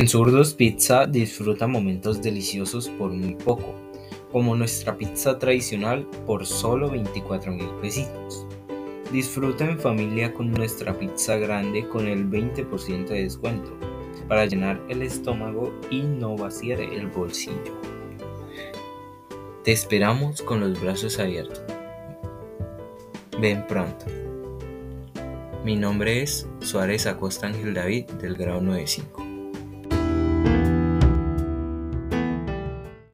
En Zurdos Pizza disfruta momentos deliciosos por muy poco, como nuestra pizza tradicional por solo 24 mil pesitos. Disfruta en familia con nuestra pizza grande con el 20% de descuento para llenar el estómago y no vaciar el bolsillo. Te esperamos con los brazos abiertos. Ven pronto. Mi nombre es Suárez Acosta Ángel David del grado 95.